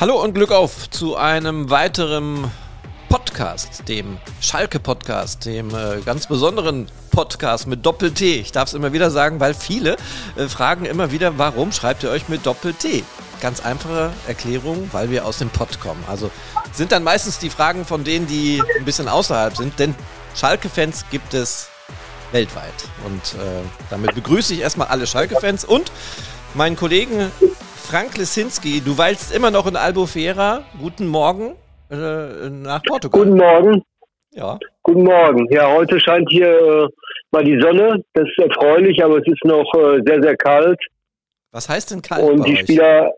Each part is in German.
Hallo und Glück auf zu einem weiteren Podcast, dem Schalke-Podcast, dem äh, ganz besonderen Podcast mit Doppel-T. Ich darf es immer wieder sagen, weil viele äh, fragen immer wieder, warum schreibt ihr euch mit Doppel-T? Ganz einfache Erklärung, weil wir aus dem Pott kommen. Also sind dann meistens die Fragen von denen, die ein bisschen außerhalb sind, denn Schalke-Fans gibt es weltweit. Und äh, damit begrüße ich erstmal alle Schalke-Fans und meinen Kollegen Frank Lesinski, du weilst immer noch in Albufeira. Guten Morgen äh, nach Portugal. Guten Morgen. Ja. Guten Morgen. Ja, heute scheint hier äh, mal die Sonne. Das ist erfreulich, aber es ist noch äh, sehr, sehr kalt. Was heißt denn kalt? Und die? Spieler,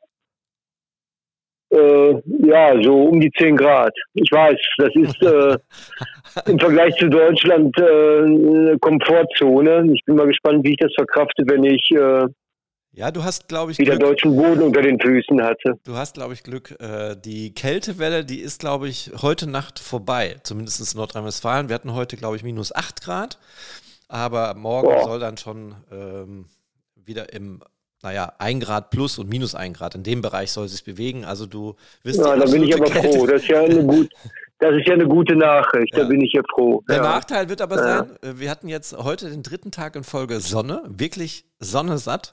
äh, ja, so um die 10 Grad. Ich weiß, das ist äh, im Vergleich zu Deutschland äh, eine Komfortzone. Ich bin mal gespannt, wie ich das verkrafte, wenn ich ja, du hast, glaube ich, wieder Glück, deutschen Boden unter den Füßen hatte. Du hast, glaube ich, Glück. Äh, die Kältewelle, die ist, glaube ich, heute Nacht vorbei, zumindest in Nordrhein-Westfalen. Wir hatten heute, glaube ich, minus 8 Grad, aber morgen Boah. soll dann schon ähm, wieder im naja, 1 Grad plus und minus 1 Grad. In dem Bereich soll es sich bewegen. Also du wirst. Ja, da bin ich aber Kälte. froh. Das ist ja eine, gut, das ist ja eine gute Nachricht. Ja. Da bin ich ja froh. Der ja. Nachteil wird aber sein, äh, wir hatten jetzt heute den dritten Tag in Folge Sonne, wirklich Sonne satt.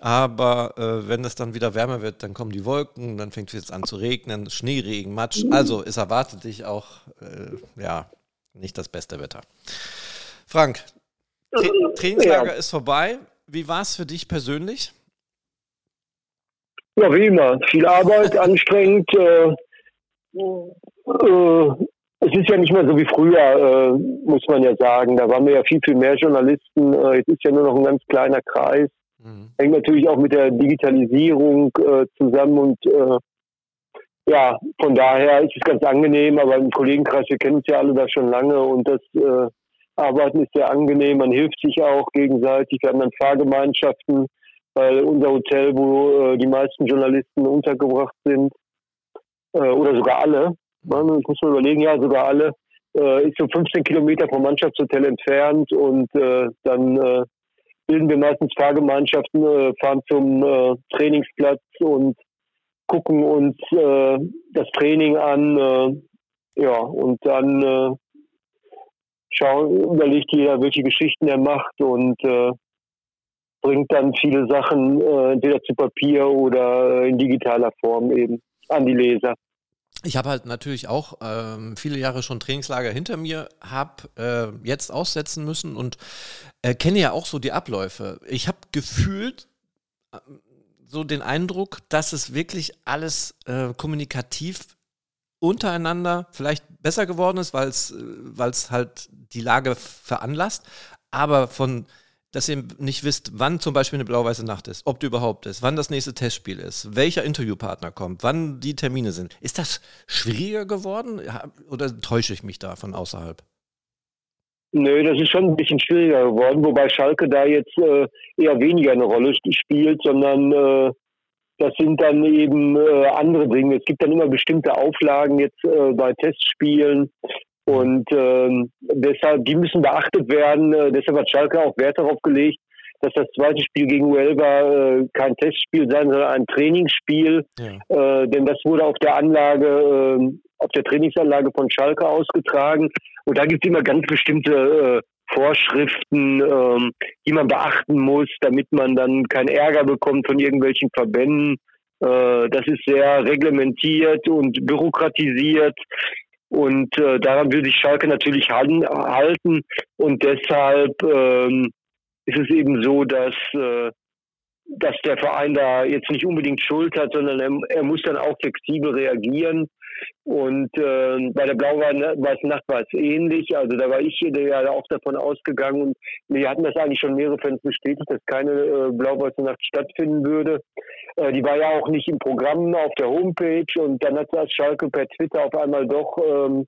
Aber äh, wenn es dann wieder wärmer wird, dann kommen die Wolken, dann fängt es jetzt an zu regnen, Schneeregen, Matsch. Also es erwartet dich auch, äh, ja, nicht das beste Wetter. Frank, Tra Trainingslager ja. ist vorbei. Wie war es für dich persönlich? Ja, wie immer. Viel Arbeit, anstrengend. Äh, äh, es ist ja nicht mehr so wie früher, äh, muss man ja sagen. Da waren wir ja viel, viel mehr Journalisten. Äh, jetzt ist ja nur noch ein ganz kleiner Kreis. Mhm. Hängt natürlich auch mit der Digitalisierung äh, zusammen und äh, ja, von daher ist es ganz angenehm, aber im Kollegenkreis, wir kennen uns ja alle da schon lange und das äh, Arbeiten ist sehr angenehm, man hilft sich auch gegenseitig, wir haben dann Fahrgemeinschaften, weil unser Hotel, wo äh, die meisten Journalisten untergebracht sind, äh, oder sogar alle, man, ich muss mal überlegen, ja, sogar alle, äh, ist so 15 Kilometer vom Mannschaftshotel entfernt und äh, dann äh, bilden wir meistens Fahrgemeinschaften, äh, fahren zum äh, Trainingsplatz und gucken uns äh, das Training an. Äh, ja, und dann äh, schauen, überlegt jeder, welche Geschichten er macht und äh, bringt dann viele Sachen entweder zu Papier oder in digitaler Form eben an die Leser ich habe halt natürlich auch ähm, viele Jahre schon Trainingslager hinter mir, habe äh, jetzt aussetzen müssen und äh, kenne ja auch so die Abläufe. Ich habe gefühlt äh, so den Eindruck, dass es wirklich alles äh, kommunikativ untereinander vielleicht besser geworden ist, weil es äh, halt die Lage veranlasst, aber von dass ihr nicht wisst, wann zum Beispiel eine blau-weiße Nacht ist, ob die überhaupt ist, wann das nächste Testspiel ist, welcher Interviewpartner kommt, wann die Termine sind. Ist das schwieriger geworden oder täusche ich mich da von außerhalb? Nö, das ist schon ein bisschen schwieriger geworden, wobei Schalke da jetzt äh, eher weniger eine Rolle spielt, sondern äh, das sind dann eben äh, andere Dinge. Es gibt dann immer bestimmte Auflagen jetzt äh, bei Testspielen, und ähm, deshalb, die müssen beachtet werden. Äh, deshalb hat Schalke auch Wert darauf gelegt, dass das zweite Spiel gegen Uelva äh, kein Testspiel sein, sondern ein Trainingsspiel. Ja. Äh, denn das wurde auf der Anlage, äh, auf der Trainingsanlage von Schalke ausgetragen. Und da gibt es immer ganz bestimmte äh, Vorschriften, ähm, die man beachten muss, damit man dann keinen Ärger bekommt von irgendwelchen Verbänden. Äh, das ist sehr reglementiert und bürokratisiert. Und äh, daran will sich Schalke natürlich halten. Und deshalb ähm, ist es eben so, dass, äh, dass der Verein da jetzt nicht unbedingt Schuld hat, sondern er, er muss dann auch flexibel reagieren. Und äh, bei der Blau-Weißen Nacht war es ähnlich. Also da war ich ja auch davon ausgegangen und wir hatten das eigentlich schon mehrere Fans bestätigt, dass keine äh, Blau-Weiße Nacht stattfinden würde. Äh, die war ja auch nicht im Programm auf der Homepage und dann hat das Schalke per Twitter auf einmal doch ähm,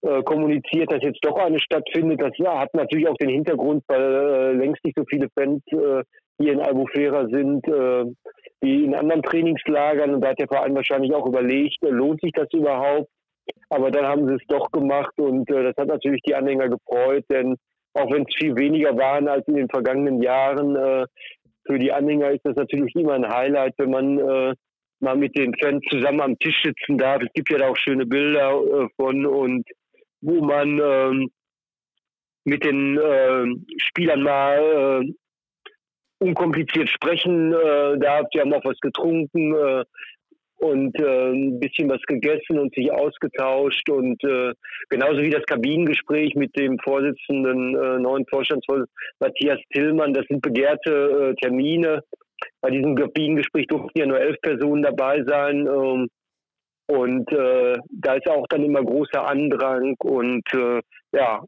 äh, kommuniziert, dass jetzt doch eine stattfindet. Das ja, hat natürlich auch den Hintergrund, weil äh, längst nicht so viele Fans äh, hier in Albufera sind, äh, wie in anderen Trainingslagern. Und da hat der Verein wahrscheinlich auch überlegt, äh, lohnt sich das überhaupt? Aber dann haben sie es doch gemacht und äh, das hat natürlich die Anhänger gefreut, denn auch wenn es viel weniger waren als in den vergangenen Jahren, äh, für die Anhänger ist das natürlich immer ein Highlight, wenn man äh, mal mit den Fans zusammen am Tisch sitzen darf. Es gibt ja da auch schöne Bilder äh, von und wo man ähm, mit den äh, Spielern mal äh, unkompliziert sprechen äh, darf. Die haben auch was getrunken äh, und äh, ein bisschen was gegessen und sich ausgetauscht und äh, genauso wie das Kabinengespräch mit dem Vorsitzenden äh, neuen Vorstandsvorsitzenden Matthias Tillmann. Das sind begehrte äh, Termine. Bei diesem Kabinengespräch durften ja nur elf Personen dabei sein. Ähm, und äh, da ist auch dann immer großer Andrang und äh, ja,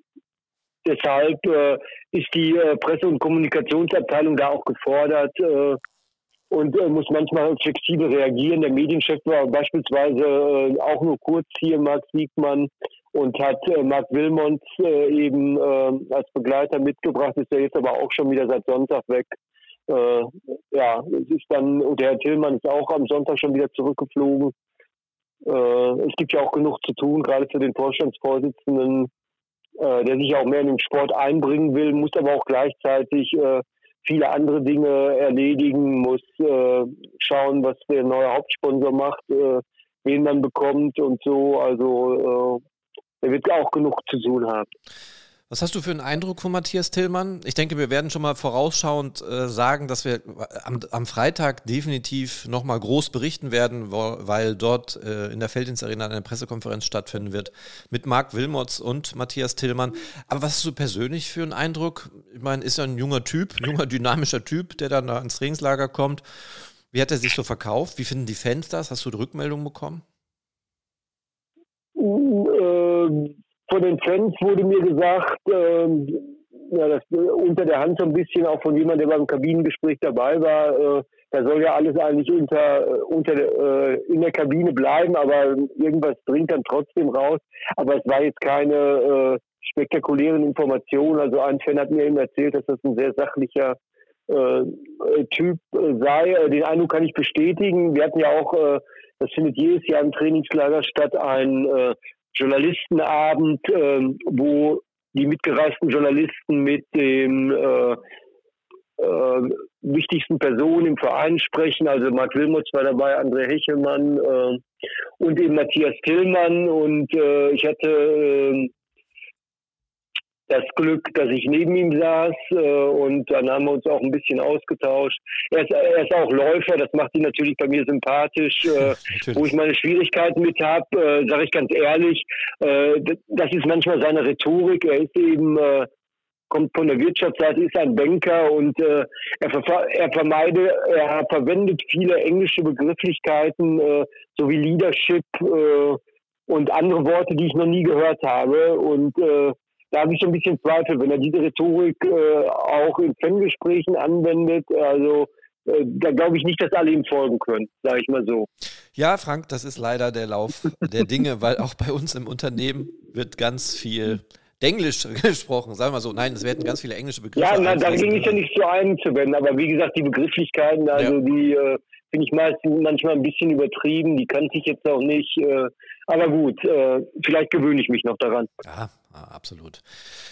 deshalb äh, ist die äh, Presse- und Kommunikationsabteilung da auch gefordert äh, und äh, muss manchmal flexibel reagieren. Der Medienchef war beispielsweise äh, auch nur kurz hier, Marc Siegmann, und hat äh, Marc Wilmont eben als Begleiter mitgebracht, ist er jetzt aber auch schon wieder seit Sonntag weg. Ja, es ist dann, und der Herr Tillmann ist auch am Sonntag schon wieder zurückgeflogen. Es gibt ja auch genug zu tun, gerade für den Vorstandsvorsitzenden, äh, der sich auch mehr in den Sport einbringen will, muss aber auch gleichzeitig äh, viele andere Dinge erledigen, muss äh, schauen, was der neue Hauptsponsor macht, äh, wen man bekommt und so. Also äh, er wird auch genug zu tun haben. Was hast du für einen Eindruck von Matthias Tillmann? Ich denke, wir werden schon mal vorausschauend äh, sagen, dass wir am, am Freitag definitiv nochmal groß berichten werden, wo, weil dort äh, in der Feldins Arena eine Pressekonferenz stattfinden wird mit Marc Wilmots und Matthias Tillmann. Aber was hast du persönlich für einen Eindruck? Ich meine, ist ja ein junger Typ, ein junger, dynamischer Typ, der dann da ins Trainingslager kommt. Wie hat er sich so verkauft? Wie finden die Fans das? Hast du die Rückmeldung bekommen? Uh, von den Fans wurde mir gesagt, ähm, ja, das unter der Hand so ein bisschen auch von jemandem, der beim Kabinengespräch dabei war, äh, da soll ja alles eigentlich unter, äh, unter äh, in der Kabine bleiben, aber irgendwas dringt dann trotzdem raus. Aber es war jetzt keine äh, spektakulären Informationen. Also ein Fan hat mir eben erzählt, dass das ein sehr sachlicher äh, Typ äh, sei. Den Eindruck kann ich bestätigen. Wir hatten ja auch, äh, das findet jedes Jahr im Trainingslager statt, ein äh, Journalistenabend, äh, wo die mitgereisten Journalisten mit den äh, äh, wichtigsten Personen im Verein sprechen. Also Marc Wilmots war dabei, André Hechelmann äh, und eben Matthias Tillmann. Und äh, ich hatte ähm, das Glück, dass ich neben ihm saß äh, und dann haben wir uns auch ein bisschen ausgetauscht. Er ist, er ist auch Läufer, das macht ihn natürlich bei mir sympathisch. Äh, wo ich meine Schwierigkeiten mit habe, äh, sage ich ganz ehrlich, das ist manchmal seine Rhetorik. Er ist eben kommt von der Wirtschaftsseite, ist ein Banker und äh, er, ver er vermeide, er verwendet viele englische Begrifflichkeiten, äh, sowie Leadership äh, und andere Worte, die ich noch nie gehört habe. Und äh, da habe ich so ein bisschen Zweifel, wenn er diese Rhetorik äh, auch in Fangesprächen anwendet. Also äh, da glaube ich nicht, dass alle ihm folgen können, sage ich mal so. Ja, Frank, das ist leider der Lauf der Dinge, weil auch bei uns im Unternehmen wird ganz viel Englisch gesprochen, sagen wir so. Nein, es werden ganz viele englische Begriffe. Ja, na, da ging es ja nicht zu einem zu wenden, aber wie gesagt, die Begrifflichkeiten, also ja. die äh, finde ich meistens manchmal ein bisschen übertrieben, die kannte ich jetzt auch nicht. Äh, aber gut, äh, vielleicht gewöhne ich mich noch daran. Ja, absolut.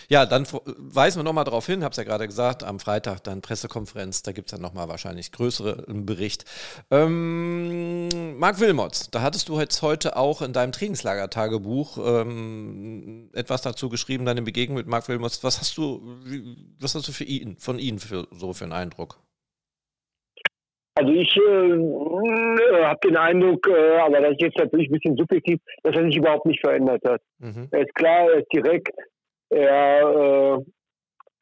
Ja, dann weisen wir nochmal darauf hin, habe es ja gerade gesagt, am Freitag dann Pressekonferenz, da gibt es dann nochmal wahrscheinlich größeren Bericht. Ähm, Marc Wilmots, da hattest du jetzt heute auch in deinem Trainingslager-Tagebuch ähm, etwas dazu geschrieben, deine Begegnung mit Marc Wilmots. Was hast du, was hast du für ihn, von ihm für, so für einen Eindruck? Also ich äh, äh, habe den Eindruck, äh, aber das ist jetzt natürlich ein bisschen subjektiv, dass er sich überhaupt nicht verändert hat. Mhm. Er ist klar, er ist direkt, er äh,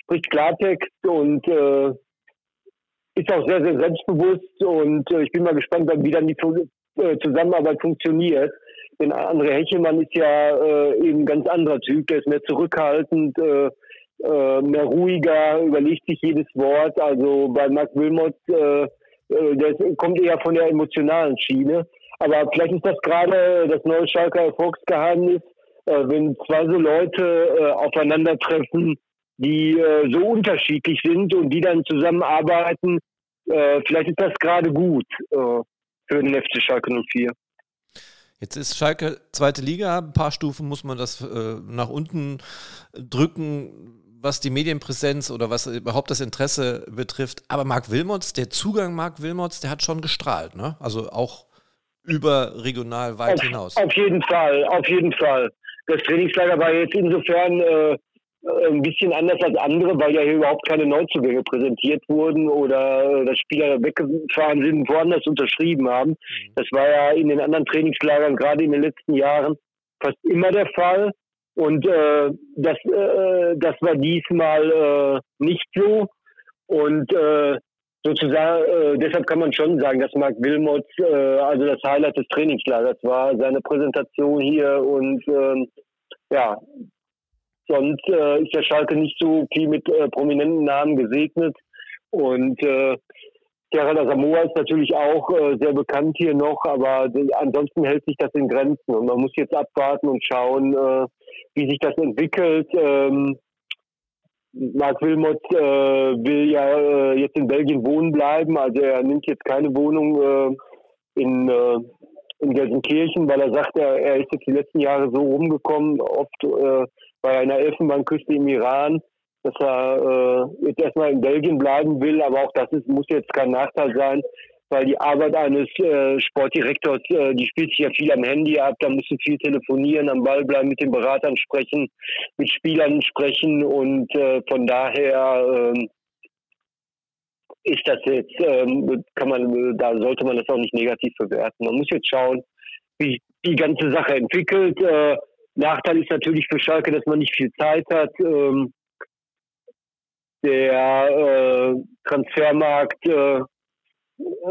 spricht Klartext und äh, ist auch sehr, sehr selbstbewusst und äh, ich bin mal gespannt, wie dann die Zusammenarbeit funktioniert. Denn André Hechelmann ist ja eben ein ganz anderer Typ, der ist mehr zurückhaltend, mehr ruhiger, überlegt sich jedes Wort. Also bei Marc Wilmot äh, das kommt eher von der emotionalen Schiene. Aber vielleicht ist das gerade das neue Schalker Erfolgsgeheimnis, äh, wenn zwei so Leute äh, aufeinandertreffen, die so unterschiedlich sind und die dann zusammenarbeiten. vielleicht ist das gerade gut für den FC Schalke 04. Jetzt ist Schalke zweite Liga, ein paar Stufen muss man das äh, nach unten drücken was die Medienpräsenz oder was überhaupt das Interesse betrifft. Aber Marc Wilmots, der Zugang Marc Wilmots, der hat schon gestrahlt. Ne? Also auch überregional weit auf, hinaus. Auf jeden Fall, auf jeden Fall. Das Trainingslager war jetzt insofern äh, ein bisschen anders als andere, weil ja hier überhaupt keine Neuzugänge präsentiert wurden oder äh, dass Spieler weggefahren sind und woanders unterschrieben haben. Mhm. Das war ja in den anderen Trainingslagern gerade in den letzten Jahren fast immer der Fall. Und äh, das, äh, das war diesmal äh, nicht so. Und äh, sozusagen, äh, deshalb kann man schon sagen, dass Marc Wilmots äh, also das Highlight des Trainingslagers war, seine Präsentation hier und ähm, ja, sonst äh, ist der Schalke nicht so viel mit äh, prominenten Namen gesegnet. Und äh, Gerald Asamoah ist natürlich auch äh, sehr bekannt hier noch, aber ansonsten hält sich das in Grenzen. Und man muss jetzt abwarten und schauen, äh, wie sich das entwickelt. Ähm, Marc Wilmot äh, will ja äh, jetzt in Belgien wohnen bleiben, also er nimmt jetzt keine Wohnung äh, in, äh, in Gelsenkirchen, weil er sagt, er, er ist jetzt die letzten Jahre so rumgekommen, oft äh, bei einer Elfenbeinküste im Iran, dass er äh, jetzt erstmal in Belgien bleiben will, aber auch das ist, muss jetzt kein Nachteil sein, weil die Arbeit eines äh, Sportdirektors, äh, die spielt sich ja viel am Handy ab, da musst du viel telefonieren, am Ball bleiben, mit den Beratern sprechen, mit Spielern sprechen und äh, von daher äh, ist das jetzt, ähm, kann man, da sollte man das auch nicht negativ bewerten. Man muss jetzt schauen, wie die ganze Sache entwickelt. Äh, Nachteil ist natürlich für Schalke, dass man nicht viel Zeit hat. Ähm, der äh, Transfermarkt äh,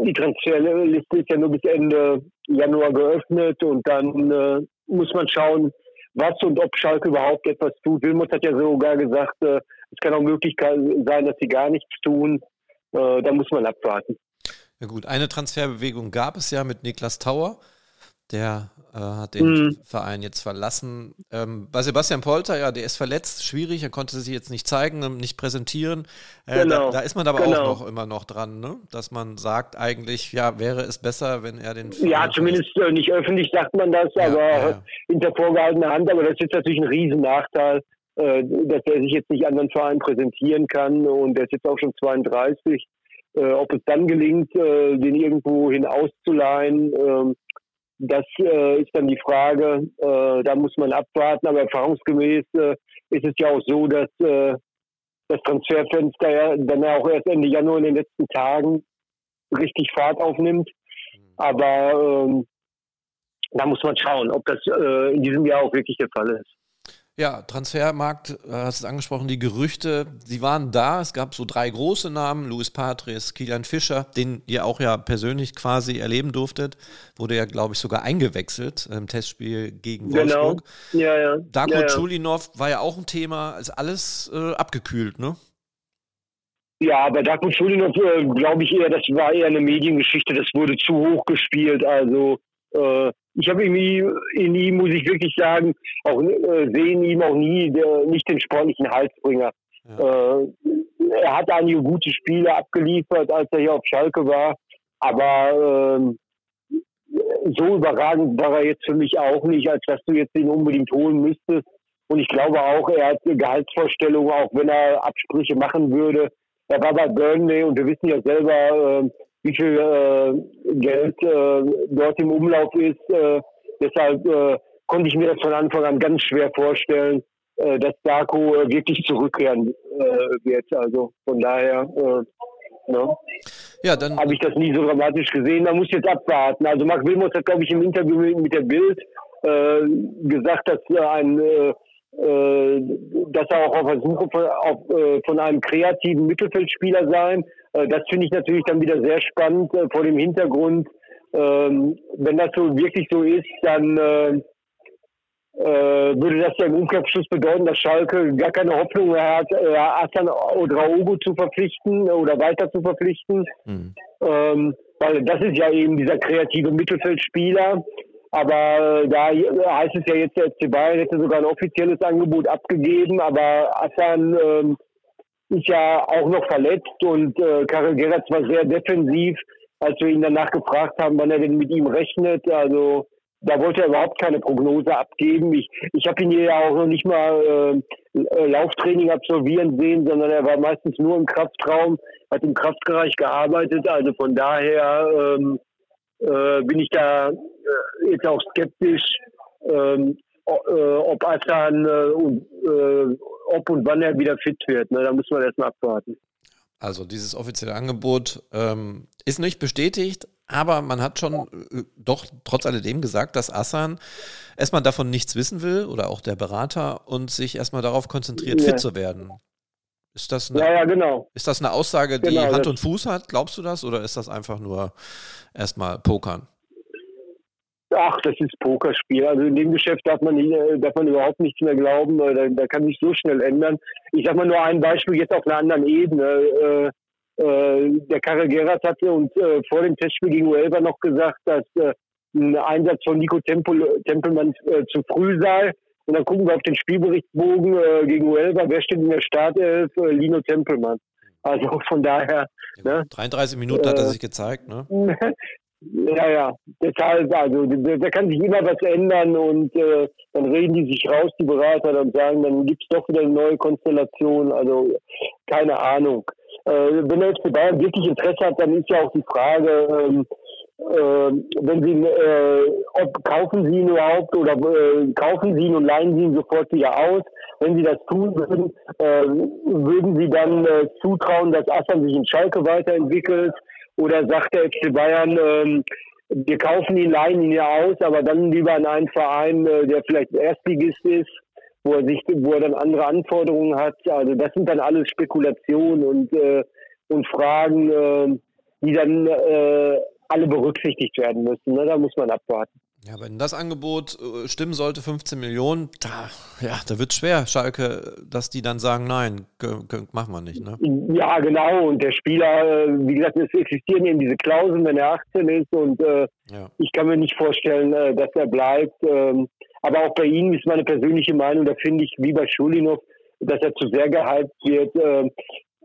die Transferliste ist ja nur bis Ende Januar geöffnet und dann äh, muss man schauen, was und ob Schalke überhaupt etwas tut. Wilmut hat ja sogar gesagt, äh, es kann auch möglich sein, dass sie gar nichts tun. Äh, da muss man abwarten. Ja gut, eine Transferbewegung gab es ja mit Niklas Tauer. Der äh, hat den mhm. Verein jetzt verlassen. Ähm, bei Sebastian Polter, ja, der ist verletzt, schwierig, er konnte sich jetzt nicht zeigen, ähm, nicht präsentieren. Äh, genau. da, da, ist man aber genau. auch noch immer noch dran, ne? dass man sagt, eigentlich, ja, wäre es besser, wenn er den. Verein ja, zumindest äh, nicht öffentlich sagt man das, ja, aber ja. hinter vorgehaltener Hand. Aber das ist natürlich ein Riesennachteil, äh, dass er sich jetzt nicht anderen Vereinen präsentieren kann und er ist jetzt auch schon 32. Äh, ob es dann gelingt, äh, den irgendwo hin auszuleihen, ähm, das äh, ist dann die Frage, äh, da muss man abwarten, aber erfahrungsgemäß äh, ist es ja auch so, dass äh, das Transferfenster ja dann auch erst Ende Januar in den letzten Tagen richtig Fahrt aufnimmt. Mhm. Aber ähm, da muss man schauen, ob das äh, in diesem Jahr auch wirklich der Fall ist. Ja, Transfermarkt, äh, hast es angesprochen, die Gerüchte, sie waren da. Es gab so drei große Namen, Luis Patres, Kilian Fischer, den ihr auch ja persönlich quasi erleben durftet. Wurde ja, glaube ich, sogar eingewechselt im Testspiel gegen genau. Wolfsburg. Genau. Ja, ja. Darko ja, ja. Chulinov war ja auch ein Thema, ist alles äh, abgekühlt, ne? Ja, bei Darko Chulinov äh, glaube ich eher, das war eher eine Mediengeschichte, das wurde zu hoch gespielt. Also äh, ich habe irgendwie in ihm, muss ich wirklich sagen, auch äh, sehen ihm auch nie der, nicht den sportlichen Halsbringer. Ja. Äh, er hat einige gute Spiele abgeliefert, als er hier auf Schalke war, aber äh, so überragend war er jetzt für mich auch nicht, als dass du jetzt ihn unbedingt holen müsstest. Und ich glaube auch, er hat eine Gehaltsvorstellung, auch wenn er Absprüche machen würde. Er war bei Burnley und wir wissen ja selber, äh, wie viel äh, Geld äh, dort im Umlauf ist. Äh, deshalb äh, konnte ich mir das von Anfang an ganz schwer vorstellen, äh, dass Darko äh, wirklich zurückkehren äh, wird. Also von daher äh, ne? ja, dann habe ich das nie so dramatisch gesehen. Man muss jetzt abwarten. Also Marc Wilmots hat, glaube ich, im Interview mit der Bild äh, gesagt, dass äh, ein äh, äh, dass er auch auf der Suche von, auf, äh, von einem kreativen Mittelfeldspieler sein. Äh, das finde ich natürlich dann wieder sehr spannend äh, vor dem Hintergrund. Ähm, wenn das so wirklich so ist, dann äh, äh, würde das ja im Umkehrschluss bedeuten, dass Schalke gar keine Hoffnung mehr hat, äh, Hassan Odraogo zu verpflichten oder weiter zu verpflichten. Mhm. Ähm, weil das ist ja eben dieser kreative Mittelfeldspieler. Aber da heißt es ja jetzt, der FC Bayern hätte sogar ein offizielles Angebot abgegeben, aber Hassan ähm, ist ja auch noch verletzt und äh, Karel Gerrits war sehr defensiv, als wir ihn danach gefragt haben, wann er denn mit ihm rechnet. Also da wollte er überhaupt keine Prognose abgeben. Ich, ich habe ihn hier ja auch noch nicht mal äh, Lauftraining absolvieren sehen, sondern er war meistens nur im Kraftraum, hat im Kraftbereich gearbeitet. Also von daher ähm, äh, bin ich da äh, jetzt auch skeptisch, ähm, ob Assan und ob und wann er wieder fit wird. Ne? Da muss man erstmal abwarten. Also dieses offizielle Angebot ähm, ist nicht bestätigt, aber man hat schon äh, doch trotz alledem gesagt, dass Assan erstmal davon nichts wissen will oder auch der Berater und sich erstmal darauf konzentriert, ja. fit zu werden. Ist das eine, ja, ja, genau. Ist das eine Aussage, die genau, Hand und Fuß hat? Glaubst du das? Oder ist das einfach nur erstmal Pokern? Ach, das ist Pokerspiel. Also in dem Geschäft darf man, äh, darf man überhaupt nichts mehr glauben. Da, da kann sich so schnell ändern. Ich sag mal nur ein Beispiel jetzt auf einer anderen Ebene. Äh, äh, der Karel Gerard hatte uns äh, vor dem Testspiel gegen Uelva noch gesagt, dass äh, ein Einsatz von Nico Tempel, Tempelmann äh, zu früh sei. Und dann gucken wir auf den Spielberichtsbogen äh, gegen Uelva. Wer steht in der Startelf? Äh, Lino Tempelmann. Also von daher. Ja, ne? 33 Minuten hat er sich gezeigt, ne? Ja, ja. Deshalb, also da, kann sich immer was ändern und äh, dann reden die sich raus, die Berater, und sagen, dann gibt es doch wieder eine neue Konstellation. Also keine Ahnung. Äh, wenn der FC Bayern wirklich Interesse hat, dann ist ja auch die Frage, ähm, äh, wenn Sie, äh, ob kaufen Sie ihn überhaupt oder äh, kaufen Sie ihn und leihen Sie ihn sofort wieder aus. Wenn Sie das tun würden, äh, würden Sie dann äh, zutrauen, dass Assan sich in Schalke weiterentwickelt? Oder sagt der FC Bayern, ähm, wir kaufen ihn, leihen ihn ja aus, aber dann lieber an einen Verein, äh, der vielleicht Erstligist ist, wo er sich, wo er dann andere Anforderungen hat. Also das sind dann alles Spekulationen und äh, und Fragen, äh, die dann äh, alle berücksichtigt werden müssen. Ne? Da muss man abwarten. Ja, wenn das Angebot äh, stimmen sollte, 15 Millionen, da, ja, da wird es schwer, Schalke, dass die dann sagen, nein, machen wir nicht. Ne? Ja, genau. Und der Spieler, äh, wie gesagt, es existieren eben diese Klauseln, wenn er 18 ist. Und äh, ja. ich kann mir nicht vorstellen, äh, dass er bleibt. Ähm, aber auch bei ihm ist meine persönliche Meinung, da finde ich, wie bei Schulinov, dass er zu sehr gehypt wird. Ähm,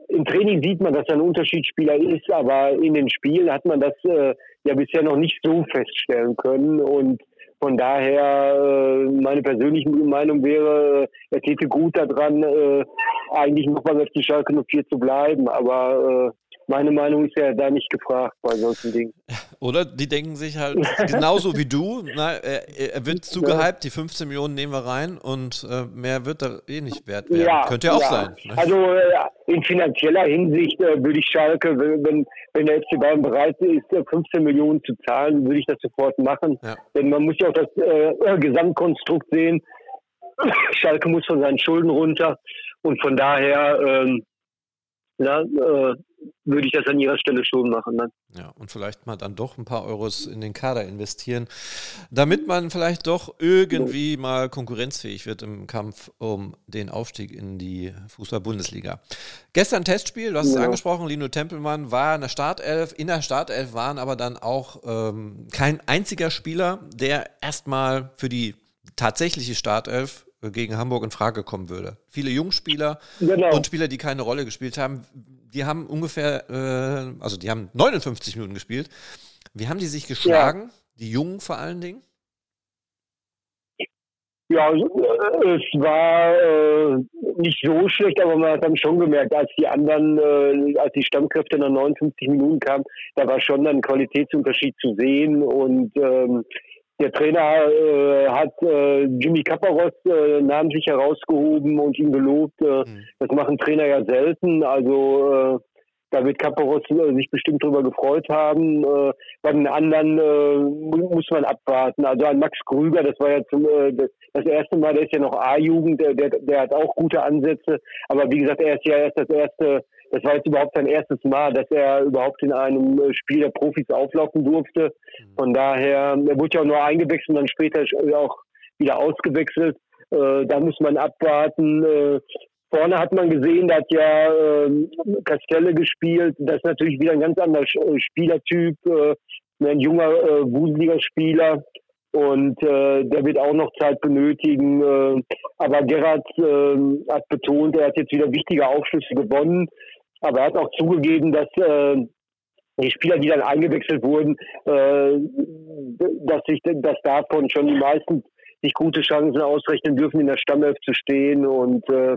im Training sieht man, dass er ein Unterschiedsspieler ist, aber in den Spielen hat man das äh, ja bisher noch nicht so feststellen können. Und von daher, äh, meine persönliche Meinung wäre, er täte gut daran, äh, eigentlich noch beim FC Schalke 04 zu bleiben. Aber äh, meine Meinung ist ja da nicht gefragt bei solchen Dingen. Oder die denken sich halt genauso wie du, na, er, er, wird zu gehypt, die 15 Millionen nehmen wir rein und äh, mehr wird er eh nicht wert werden. Ja, Könnte ja auch ja. sein. Ne? Also äh, in finanzieller Hinsicht äh, würde ich Schalke, wenn, wenn der FC Bayern bereit ist, 15 äh, Millionen zu zahlen, würde ich das sofort machen. Ja. Denn man muss ja auch das äh, Gesamtkonstrukt sehen. Schalke muss von seinen Schulden runter und von daher ähm, ja, äh, würde ich das an ihrer Stelle schon machen. Ne? Ja, und vielleicht mal dann doch ein paar Euros in den Kader investieren, damit man vielleicht doch irgendwie mal konkurrenzfähig wird im Kampf um den Aufstieg in die Fußball-Bundesliga. Gestern Testspiel, du hast ja. es angesprochen, Lino Tempelmann war in der Startelf. In der Startelf waren aber dann auch ähm, kein einziger Spieler, der erstmal für die tatsächliche Startelf gegen Hamburg in Frage kommen würde. Viele Jungspieler genau. und Spieler, die keine Rolle gespielt haben, die haben ungefähr, äh, also die haben 59 Minuten gespielt. Wie haben die sich geschlagen? Ja. Die Jungen vor allen Dingen? Ja, es war äh, nicht so schlecht, aber man hat dann schon gemerkt, als die anderen, äh, als die Stammkräfte nach 59 Minuten kamen, da war schon dann ein Qualitätsunterschied zu sehen und ähm, der Trainer äh, hat äh, Jimmy Kaparos äh, namentlich herausgehoben und ihn gelobt. Äh, mhm. Das machen Trainer ja selten. Also äh, da wird Kaparos äh, sich bestimmt drüber gefreut haben. Äh, bei den anderen äh, muss man abwarten. Also an Max Krüger, das war ja zum, äh, das, das erste Mal, der ist ja noch A-Jugend, der, der, der hat auch gute Ansätze. Aber wie gesagt, er ist ja erst das erste das war jetzt überhaupt sein erstes Mal, dass er überhaupt in einem äh, Spiel der Profis auflaufen durfte. Mhm. Von daher, er wurde ja auch nur eingewechselt und dann später auch wieder ausgewechselt. Äh, da muss man abwarten. Äh, vorne hat man gesehen, da hat ja äh, Castelle gespielt. Das ist natürlich wieder ein ganz anderer äh, Spielertyp, äh, ein junger, äh, Spieler und äh, der wird auch noch Zeit benötigen. Äh, aber Gerhard äh, hat betont, er hat jetzt wieder wichtige Aufschlüsse gewonnen. Aber er hat auch zugegeben, dass äh, die Spieler, die dann eingewechselt wurden, äh, dass sich dass davon schon die meisten sich gute Chancen ausrechnen dürfen, in der Stammelf zu stehen. Und äh,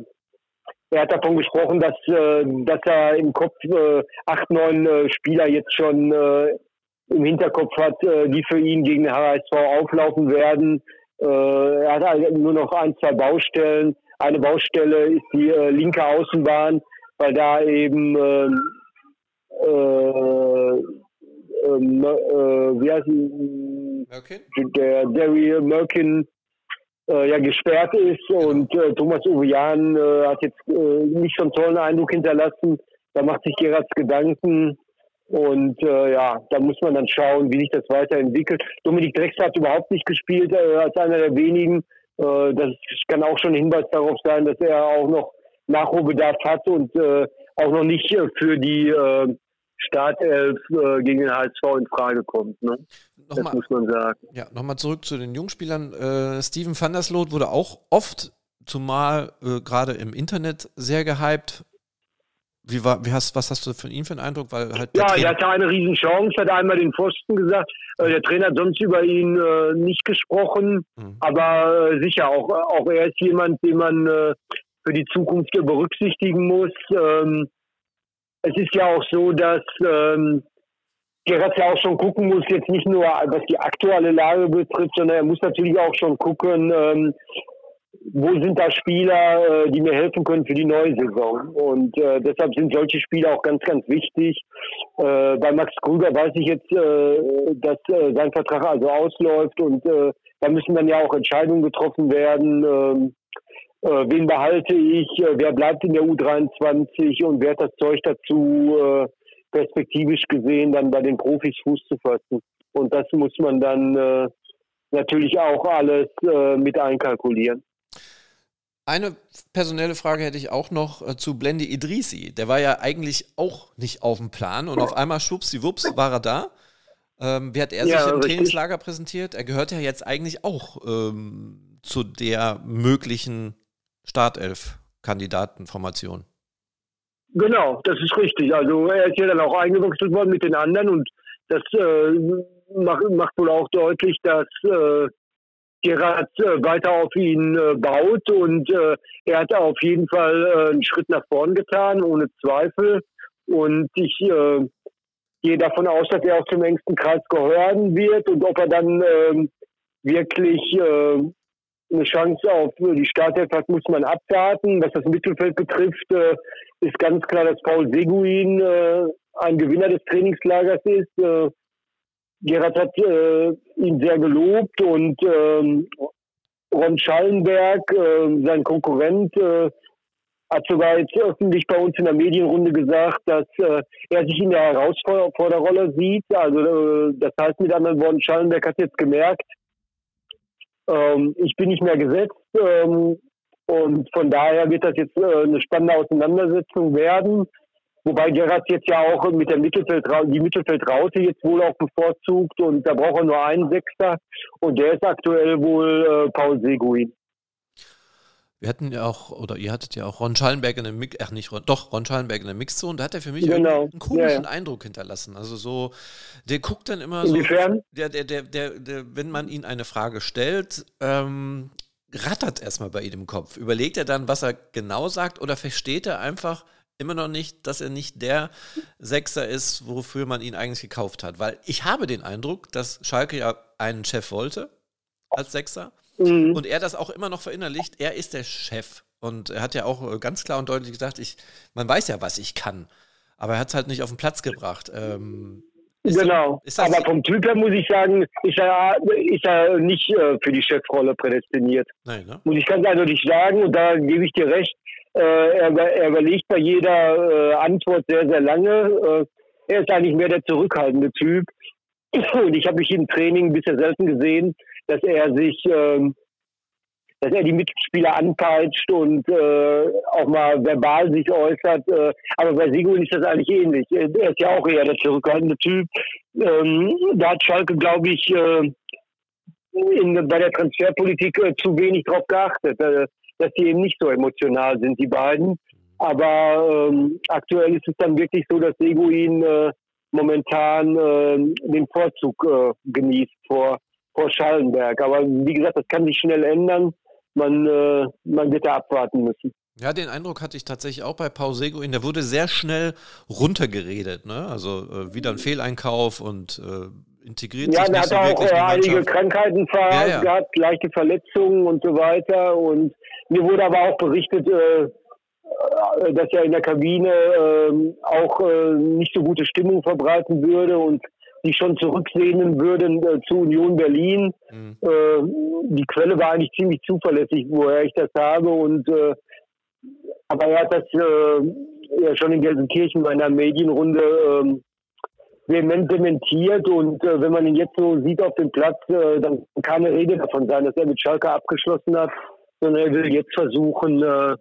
er hat davon gesprochen, dass, äh, dass er im Kopf äh, acht, neun äh, Spieler jetzt schon äh, im Hinterkopf hat, äh, die für ihn gegen den HSV auflaufen werden. Äh, er hat also nur noch ein, zwei Baustellen. Eine Baustelle ist die äh, linke Außenbahn, weil da eben ähm, äh, ähm, äh, wie heißt ihn? der Derry Merkin äh, ja gesperrt ist und äh, Thomas Uvian äh, hat jetzt nicht so einen tollen Eindruck hinterlassen. Da macht sich Gerards Gedanken und äh, ja, da muss man dann schauen, wie sich das weiterentwickelt. Dominik Drexler hat überhaupt nicht gespielt äh, als einer der wenigen. Äh, das kann auch schon ein Hinweis darauf sein, dass er auch noch Nachholbedarf hat und äh, auch noch nicht äh, für die äh, Startelf äh, gegen den HSV in Frage kommt. Ne? das mal, muss man sagen. Ja, nochmal zurück zu den Jungspielern. Äh, Steven van der Sloot wurde auch oft, zumal äh, gerade im Internet, sehr gehypt. Wie war, wie hast, was hast du von ihm für einen Eindruck? Weil halt ja, er hatte eine Riesenchance, hat einmal den Pfosten gesagt. Äh, der Trainer hat sonst über ihn äh, nicht gesprochen, mhm. aber sicher, auch, auch er ist jemand, den man für die Zukunft berücksichtigen muss. Ähm, es ist ja auch so, dass ähm, Gerard ja auch schon gucken muss, jetzt nicht nur was die aktuelle Lage betrifft, sondern er muss natürlich auch schon gucken, ähm, wo sind da Spieler, äh, die mir helfen können für die neue Saison. Und äh, deshalb sind solche Spiele auch ganz, ganz wichtig. Äh, bei Max Krüger weiß ich jetzt, äh, dass äh, sein Vertrag also ausläuft und äh, da müssen dann ja auch Entscheidungen getroffen werden. Äh, wen behalte ich, äh, wer bleibt in der U23 und wer hat das Zeug dazu, äh, perspektivisch gesehen dann bei den Profis Fuß zu fassen. Und das muss man dann äh, natürlich auch alles äh, mit einkalkulieren. Eine personelle Frage hätte ich auch noch äh, zu Blende Idrisi. Der war ja eigentlich auch nicht auf dem Plan und auf einmal schwuppsiwupps war er da. Ähm, wie hat er sich ja, im richtig. Trainingslager präsentiert? Er gehört ja jetzt eigentlich auch ähm, zu der möglichen Startelf-Kandidatenformation. Genau, das ist richtig. Also er ist ja dann auch eingewechselt worden mit den anderen und das äh, macht, macht wohl auch deutlich, dass äh, Gerard äh, weiter auf ihn äh, baut und äh, er hat auf jeden Fall äh, einen Schritt nach vorn getan, ohne Zweifel. Und ich äh, gehe davon aus, dass er auch zum engsten Kreis gehören wird und ob er dann äh, wirklich äh, eine Chance auf die Startelf hat, muss man abwarten. Was das Mittelfeld betrifft, äh, ist ganz klar, dass Paul Seguin äh, ein Gewinner des Trainingslagers ist. Äh, Gerhard hat ihn sehr gelobt und ähm, Ron Schallenberg, sein Konkurrent, hat sogar jetzt öffentlich bei uns in der Medienrunde gesagt, dass äh, er sich in der Herausforderrolle sieht. Also äh, das heißt mit anderen Worten, Schallenberg hat jetzt gemerkt, ähm, ich bin nicht mehr gesetzt ähm, und von daher wird das jetzt äh, eine spannende Auseinandersetzung werden. Wobei Gerhard jetzt ja auch mit der Mittelfeldraute, die Mittelfeldraute jetzt wohl auch bevorzugt und da braucht er nur einen Sechster und der ist aktuell wohl äh, Paul Seguin. Wir hatten ja auch, oder ihr hattet ja auch Ron Schallenberg in der Mix, ach nicht, doch, Ron Schallenberg in der Mixzone, da hat er für mich genau. einen komischen ja, ja. Eindruck hinterlassen. Also so, der guckt dann immer Inwiefern? so, der, der, der, der, der, wenn man ihn eine Frage stellt, ähm, rattert erstmal bei ihm im Kopf. Überlegt er dann, was er genau sagt, oder versteht er einfach immer noch nicht, dass er nicht der Sechser ist, wofür man ihn eigentlich gekauft hat? Weil ich habe den Eindruck, dass Schalke ja einen Chef wollte als Sechser Mhm. Und er das auch immer noch verinnerlicht, er ist der Chef. Und er hat ja auch äh, ganz klar und deutlich gesagt, ich, man weiß ja, was ich kann. Aber er hat es halt nicht auf den Platz gebracht. Ähm, genau. Das, Aber vom Typ her muss ich sagen, ist er, ist er nicht äh, für die Chefrolle prädestiniert. Nein, ne? Muss ich ganz eindeutig sagen. Und da gebe ich dir recht. Äh, er, er, überlegt bei jeder äh, Antwort sehr, sehr lange. Äh, er ist eigentlich mehr der zurückhaltende Typ. Und ich habe mich im Training bisher selten gesehen, dass er sich, ähm, dass er die Mitspieler anpeitscht und äh, auch mal verbal sich äußert. Äh, aber bei Sigurd ist das eigentlich ähnlich. Er ist ja auch eher der zurückhaltende Typ. Ähm, da hat Schalke, glaube ich, äh, in, bei der Transferpolitik äh, zu wenig darauf geachtet, äh, dass die eben nicht so emotional sind, die beiden. Aber ähm, aktuell ist es dann wirklich so, dass Seguin äh, momentan äh, den Vorzug äh, genießt vor vor Schallenberg. Aber wie gesagt, das kann sich schnell ändern. Man, äh, man wird da abwarten müssen. Ja, den Eindruck hatte ich tatsächlich auch bei Paul Seguin. Der wurde sehr schnell runtergeredet. Ne? Also äh, wieder ein Fehleinkauf und äh, integriert ja, sich nicht so Ja, wirklich er hat auch einige Krankheiten ja, ja. gehabt, leichte Verletzungen und so weiter. Und mir wurde aber auch berichtet, äh, dass er in der Kabine äh, auch äh, nicht so gute Stimmung verbreiten würde und sich schon zurücksehnen würden äh, zu Union Berlin. Mhm. Äh, die Quelle war eigentlich ziemlich zuverlässig, woher ich das habe. Und äh, aber er hat das äh, ja schon in Gelsenkirchen bei einer Medienrunde ähm, vehement dementiert. Und äh, wenn man ihn jetzt so sieht auf dem Platz, äh, dann kann keine Rede davon sein, dass er mit Schalke abgeschlossen hat, sondern er will jetzt versuchen, äh,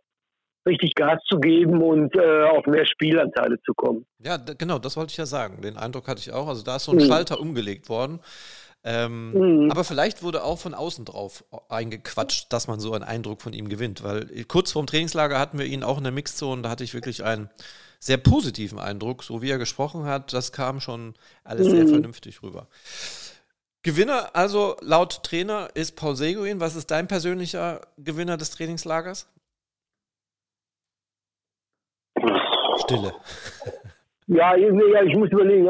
richtig Gas zu geben und äh, auf mehr Spielanteile zu kommen. Ja, genau, das wollte ich ja sagen. Den Eindruck hatte ich auch. Also da ist so ein mhm. Schalter umgelegt worden. Ähm, mhm. Aber vielleicht wurde auch von außen drauf eingequatscht, dass man so einen Eindruck von ihm gewinnt. Weil kurz vorm Trainingslager hatten wir ihn auch in der Mixzone, da hatte ich wirklich einen sehr positiven Eindruck. So wie er gesprochen hat, das kam schon alles mhm. sehr vernünftig rüber. Gewinner, also laut Trainer, ist Paul Seguin. Was ist dein persönlicher Gewinner des Trainingslagers? Stille. Ja, ja, ich muss überlegen.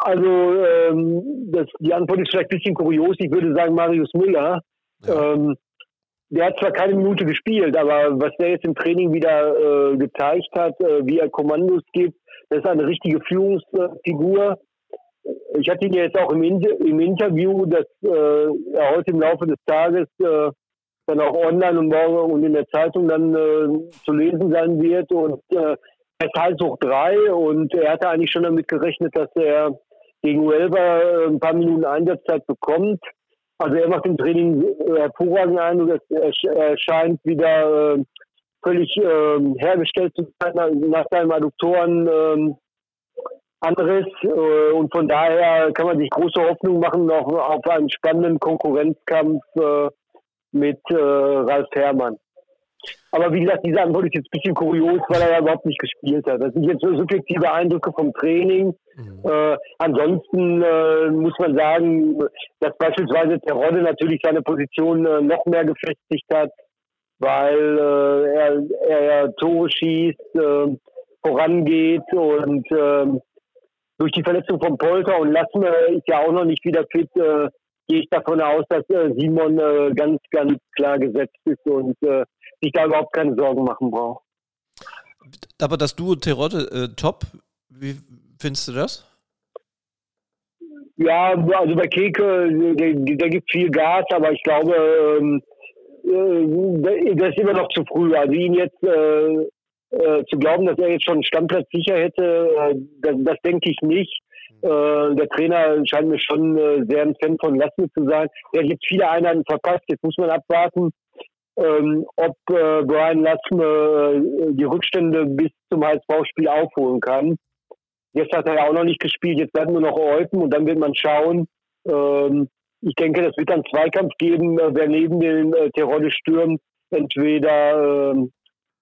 Also ähm, das, die Antwort ist vielleicht ein bisschen kurios. Ich würde sagen Marius Müller. Ja. Ähm, der hat zwar keine Minute gespielt, aber was der jetzt im Training wieder äh, gezeigt hat, äh, wie er Kommandos gibt, das ist eine richtige Führungsfigur. Ich hatte ihn ja jetzt auch im, Inter im Interview, dass äh, er heute im Laufe des Tages äh, dann auch online und morgen und in der Zeitung dann äh, zu lesen sein wird. Und äh, er ist hoch drei und er hatte eigentlich schon damit gerechnet, dass er gegen Uelva äh, ein paar Minuten Einsatzzeit bekommt. Also er macht im Training äh, hervorragenden Eindruck. Er scheint wieder äh, völlig ähm, hergestellt zu sein nach seinem Adduktoren ähm, anderes. und von daher kann man sich große Hoffnung machen noch auf einen spannenden Konkurrenzkampf mit Ralf Herrmann. Aber wie gesagt, diese Antwort ist jetzt ein bisschen kurios, weil er ja überhaupt nicht gespielt hat. Das sind jetzt so subjektive Eindrücke vom Training. Mhm. Äh, ansonsten äh, muss man sagen, dass beispielsweise der Rodde natürlich seine Position äh, noch mehr gefestigt hat, weil äh, er, er ja Tore schießt, äh, vorangeht und ähm, durch die Verletzung von Polter und Lassme ist ja auch noch nicht wieder fit, äh, gehe ich davon aus, dass Simon ganz, ganz klar gesetzt ist und sich da überhaupt keine Sorgen machen braucht. Aber das Duo Terodde äh, top, wie findest du das? Ja, also bei Keke, der, der gibt viel Gas, aber ich glaube, ähm, äh, das ist immer noch zu früh. Also ihn jetzt äh, äh, zu glauben, dass er jetzt schon einen Stammplatz sicher hätte, äh, das, das denke ich nicht. Äh, der Trainer scheint mir schon äh, sehr ein Fan von Lassme zu sein. Er jetzt viele Einheiten verpasst, jetzt muss man abwarten, ähm, ob äh, Brian Lassme äh, die Rückstände bis zum HSV-Spiel aufholen kann. Jetzt hat er ja auch noch nicht gespielt, jetzt werden nur noch Eupen und dann wird man schauen. Ähm, ich denke, das wird dann Zweikampf geben, äh, wer neben den äh, Terodde stürmt, entweder äh,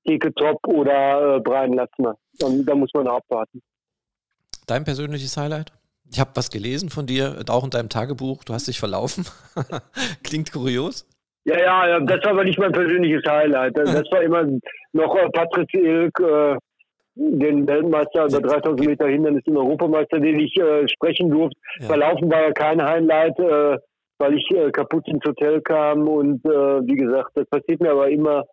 Keke Top oder Brian Lassme. Und da muss man abwarten. Dein persönliches Highlight? Ich habe was gelesen von dir, auch in deinem Tagebuch. Du hast dich verlaufen. Klingt kurios. Ja, ja, ja, das war aber nicht mein persönliches Highlight. Das war immer noch äh, Patrick Ilk, äh, den Weltmeister über 3000 Meter Hindernis im Europameister, den ich äh, sprechen durfte. Ja. Verlaufen war ja kein Highlight, äh, weil ich kaputt ins Hotel kam und wie gesagt, das passiert mir aber immer.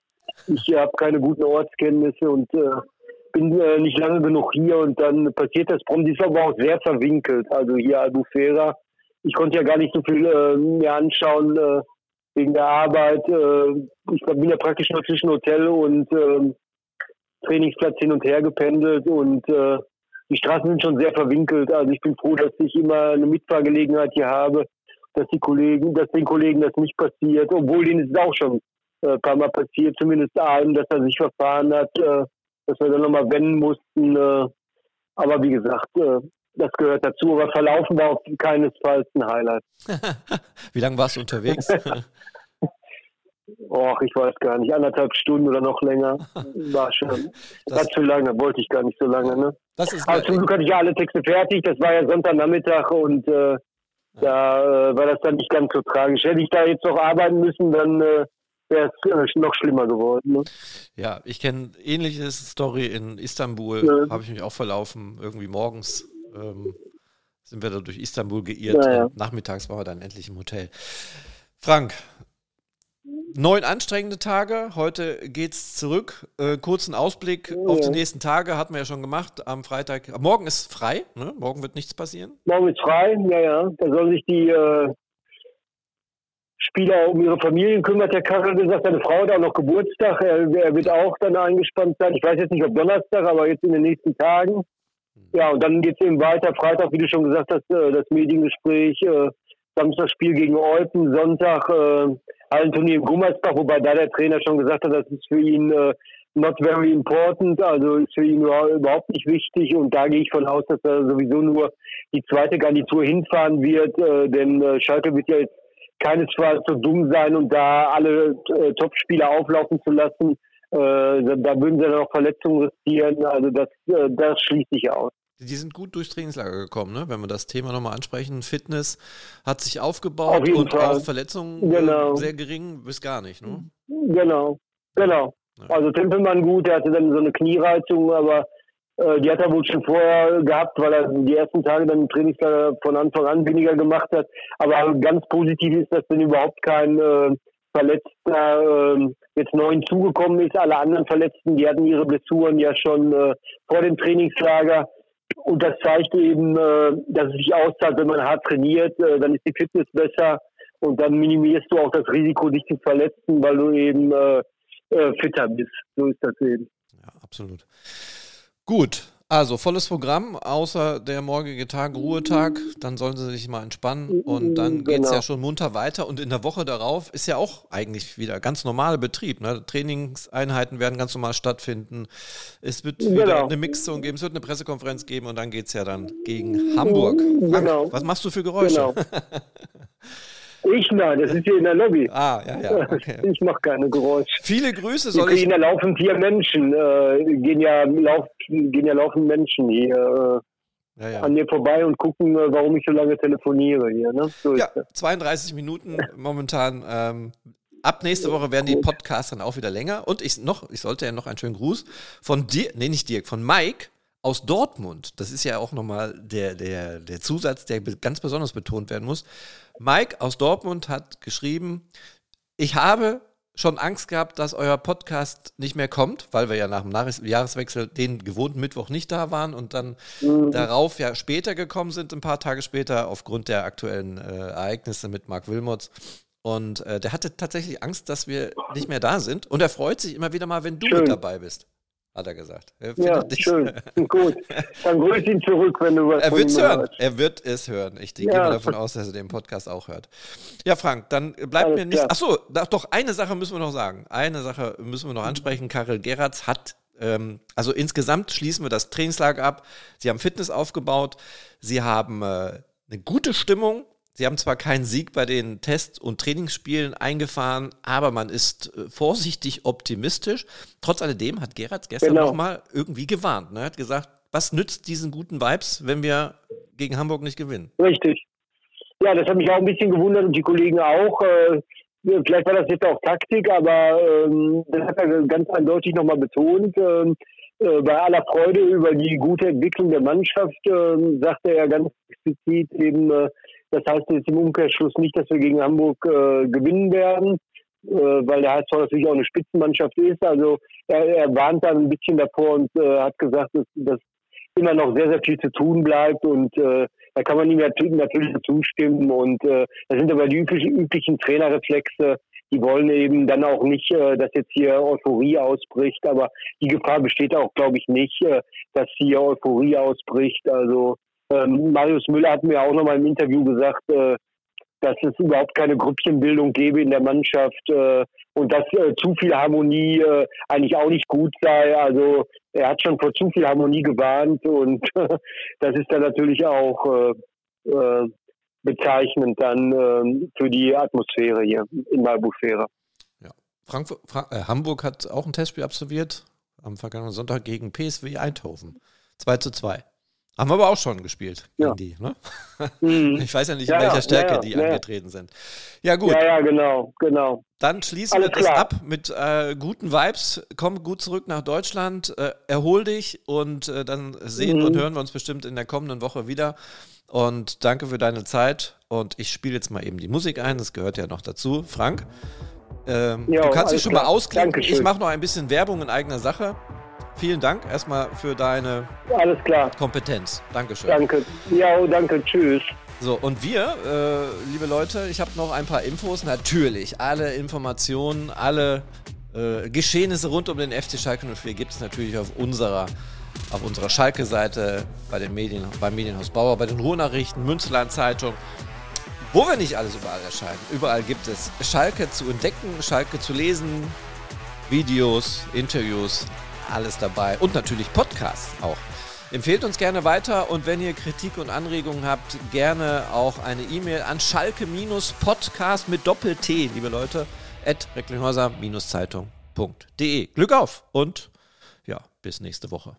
Ich habe keine guten Ortskenntnisse und bin äh, nicht lange genug hier und dann passiert das. Prom, die ist aber auch sehr verwinkelt. Also hier Albufera. Ich konnte ja gar nicht so viel äh, mehr anschauen. Äh, wegen der Arbeit. Äh, ich bin ja praktisch nur zwischen Hotel und äh, Trainingsplatz hin und her gependelt und äh, die Straßen sind schon sehr verwinkelt. Also ich bin froh, dass ich immer eine Mitfahrgelegenheit hier habe, dass die Kollegen, dass den Kollegen das nicht passiert, obwohl denen ist es auch schon äh, ein paar Mal passiert, zumindest einem, dass er sich verfahren hat, äh, dass wir dann nochmal wenden mussten. Äh, aber wie gesagt, äh, das gehört dazu, aber verlaufen war auf keinesfalls ein Highlight. Wie lange warst du unterwegs? Och, ich weiß gar nicht, anderthalb Stunden oder noch länger. War schon. Das war zu lange, wollte ich gar nicht so lange. Ne? Aber zum Glück hatte ich ja alle Texte fertig, das war ja Sonntagnachmittag und äh, da äh, war das dann nicht ganz so tragisch. Hätte ich da jetzt noch arbeiten müssen, dann äh, wäre es äh, noch schlimmer geworden. Ne? Ja, ich kenne ähnliche Story in Istanbul, ja. habe ich mich auch verlaufen, irgendwie morgens ähm, sind wir da durch Istanbul geirrt ja, und nachmittags waren wir dann endlich im Hotel. Frank, neun anstrengende Tage, heute geht's zurück. Äh, kurzen Ausblick ja. auf die nächsten Tage hatten wir ja schon gemacht am Freitag. Morgen ist frei, ne? morgen wird nichts passieren. Morgen ist frei, ja, ja. Da sollen sich die äh, Spieler um ihre Familien kümmert. Der Karel gesagt, seine Frau hat auch noch Geburtstag. Er, er, wird auch dann eingespannt sein. Ich weiß jetzt nicht, ob Donnerstag, aber jetzt in den nächsten Tagen. Ja, und dann geht es eben weiter. Freitag, wie du schon gesagt hast, äh, das Mediengespräch. Äh, Samstag Spiel gegen Eupen, Sonntag äh, Hallenturnier in Gummersbach, wobei da der Trainer schon gesagt hat, das ist für ihn äh, not very important, also ist für ihn überhaupt nicht wichtig und da gehe ich von aus, dass er sowieso nur die zweite Garnitur hinfahren wird, äh, denn äh, Schalke wird ja jetzt keinesfalls so dumm sein und da alle äh, Topspieler auflaufen zu lassen. Äh, da würden sie dann auch Verletzungen riskieren. Also das, äh, das schließt sich aus. Die sind gut durchs Trainingslager gekommen, ne? wenn wir das Thema nochmal ansprechen. Fitness hat sich aufgebaut Auf und Fall. auch Verletzungen äh, genau. sehr gering bis gar nicht. Ne? Genau, genau. Ja. Also Tempelmann gut, der hatte dann so eine Kniereizung, aber die hat er wohl schon vorher gehabt, weil er die ersten Tage dann im Trainingslager von Anfang an weniger gemacht hat. Aber ganz positiv ist, dass dann überhaupt kein äh, Verletzter äh, jetzt neu hinzugekommen ist. Alle anderen Verletzten, die hatten ihre Blessuren ja schon äh, vor dem Trainingslager. Und das zeigt eben, äh, dass es sich auszahlt, wenn man hart trainiert, äh, dann ist die Fitness besser und dann minimierst du auch das Risiko, dich zu verletzen, weil du eben äh, äh fitter bist. So ist das eben. Ja, absolut. Gut, also volles Programm, außer der morgige Tag, Ruhetag. Dann sollen sie sich mal entspannen und dann geht es genau. ja schon munter weiter. Und in der Woche darauf ist ja auch eigentlich wieder ganz normaler Betrieb. Ne? Trainingseinheiten werden ganz normal stattfinden. Es wird genau. wieder eine Mixzone geben, es wird eine Pressekonferenz geben und dann geht es ja dann gegen Hamburg. Frank, genau. Was machst du für Geräusche? Genau. Ich nein, das ist hier in der Lobby. Ah, ja, ja. Okay. Ich mache keine Geräusche. Viele Grüße soll ich. Da laufen vier Menschen, äh, gehen, ja, lauf, gehen ja laufen Menschen hier äh, ja, ja. an mir vorbei und gucken, äh, warum ich so lange telefoniere hier. Ne? So ja, 32 Minuten momentan. Ähm, ab nächste Woche werden die Podcasts dann auch wieder länger. Und ich noch, ich sollte ja noch einen schönen Gruß von dir, nee, nicht Dirk, von Mike aus Dortmund, das ist ja auch nochmal der, der, der Zusatz, der ganz besonders betont werden muss. Mike aus Dortmund hat geschrieben, ich habe schon Angst gehabt, dass euer Podcast nicht mehr kommt, weil wir ja nach dem Jahreswechsel den gewohnten Mittwoch nicht da waren und dann mhm. darauf ja später gekommen sind, ein paar Tage später, aufgrund der aktuellen äh, Ereignisse mit Marc Wilmots. Und äh, der hatte tatsächlich Angst, dass wir nicht mehr da sind. Und er freut sich immer wieder mal, wenn du Schön. mit dabei bist hat er gesagt. Er ja, schön. Gut. Dann grüß ihn zurück, wenn du was Er wird es hören. Hörst. Er wird es hören. Ich ja. gehe mal davon aus, dass er den Podcast auch hört. Ja, Frank, dann bleibt Alles mir nicht. Achso, doch, eine Sache müssen wir noch sagen. Eine Sache müssen wir noch ansprechen. Karel Geratz hat ähm, also insgesamt schließen wir das Trainingslager ab. Sie haben Fitness aufgebaut. Sie haben äh, eine gute Stimmung. Sie haben zwar keinen Sieg bei den Test- und Trainingsspielen eingefahren, aber man ist äh, vorsichtig optimistisch. Trotz alledem hat Gerard gestern genau. nochmal irgendwie gewarnt. Ne? Er hat gesagt, was nützt diesen guten Vibes, wenn wir gegen Hamburg nicht gewinnen? Richtig. Ja, das hat mich auch ein bisschen gewundert und die Kollegen auch. Äh, vielleicht war das jetzt auch Taktik, aber ähm, das hat er ganz eindeutig nochmal betont. Ähm, äh, bei aller Freude über die gute Entwicklung der Mannschaft ähm, sagte er ganz explizit eben, äh, das heißt jetzt im Umkehrschluss nicht, dass wir gegen Hamburg äh, gewinnen werden, äh, weil der HSV natürlich auch eine Spitzenmannschaft ist. Also er, er warnt dann ein bisschen davor und äh, hat gesagt, dass, dass immer noch sehr, sehr viel zu tun bleibt und äh, da kann man ihm natürlich, natürlich zustimmen und äh, das sind aber die üblichen, üblichen Trainerreflexe, die wollen eben dann auch nicht, äh, dass jetzt hier Euphorie ausbricht, aber die Gefahr besteht auch, glaube ich, nicht, äh, dass hier Euphorie ausbricht. Also ähm, Marius Müller hat mir auch noch mal im Interview gesagt, äh, dass es überhaupt keine Grüppchenbildung gäbe in der Mannschaft äh, und dass äh, zu viel Harmonie äh, eigentlich auch nicht gut sei. Also er hat schon vor zu viel Harmonie gewarnt und das ist dann natürlich auch äh, äh, bezeichnend dann äh, für die Atmosphäre hier in Malbufera. Ja. Frankfurt, Fra äh, Hamburg hat auch ein Testspiel absolviert am vergangenen Sonntag gegen PSW Eindhoven. 2 zu 2. Haben wir aber auch schon gespielt Ja. die, ne? Mhm. Ich weiß ja nicht, Ja, in welcher Stärke ja, die angetreten sind. Ja, gut. Ja, ja, genau, genau. Dann schließen Alles wir das klar. ab mit äh, guten Vibes. Komm gut zurück nach Deutschland, äh, erhol dich und äh, dann sehen Mhm. und hören wir uns bestimmt in der kommenden Woche wieder. Und danke für deine Zeit. Und ich spiele jetzt mal eben die Musik ein, das gehört ja noch dazu. Frank, ähm, Ja, du kannst dich schon klar. mal ausklinken. Dankeschön. Ich mache noch ein bisschen Werbung in eigener Sache. Vielen Dank erstmal für deine Alles klar. Kompetenz. Dankeschön. Danke. Ja, danke. Tschüss. So, und wir, äh, liebe Leute, ich habe noch ein paar Infos. Natürlich, alle Informationen, alle äh, Geschehnisse rund um den FC Schalke 04 gibt es natürlich auf unserer, auf unserer Schalke-Seite, bei den Medien, beim Medienhaus Bauer, bei den Ruhrnachrichten, Münsterland Zeitung. Wo wir nicht alles überall erscheinen. Überall gibt es Schalke zu entdecken, Schalke zu lesen, Videos, Interviews, alles dabei. Und natürlich Podcasts auch. Empfehlt uns gerne weiter und wenn ihr Kritik und Anregungen habt, gerne auch eine E-Mail an schalke-podcast mit Doppel-T, liebe Leute, at recklinghäuser-zeitung.de. Glück auf und ja, bis nächste Woche.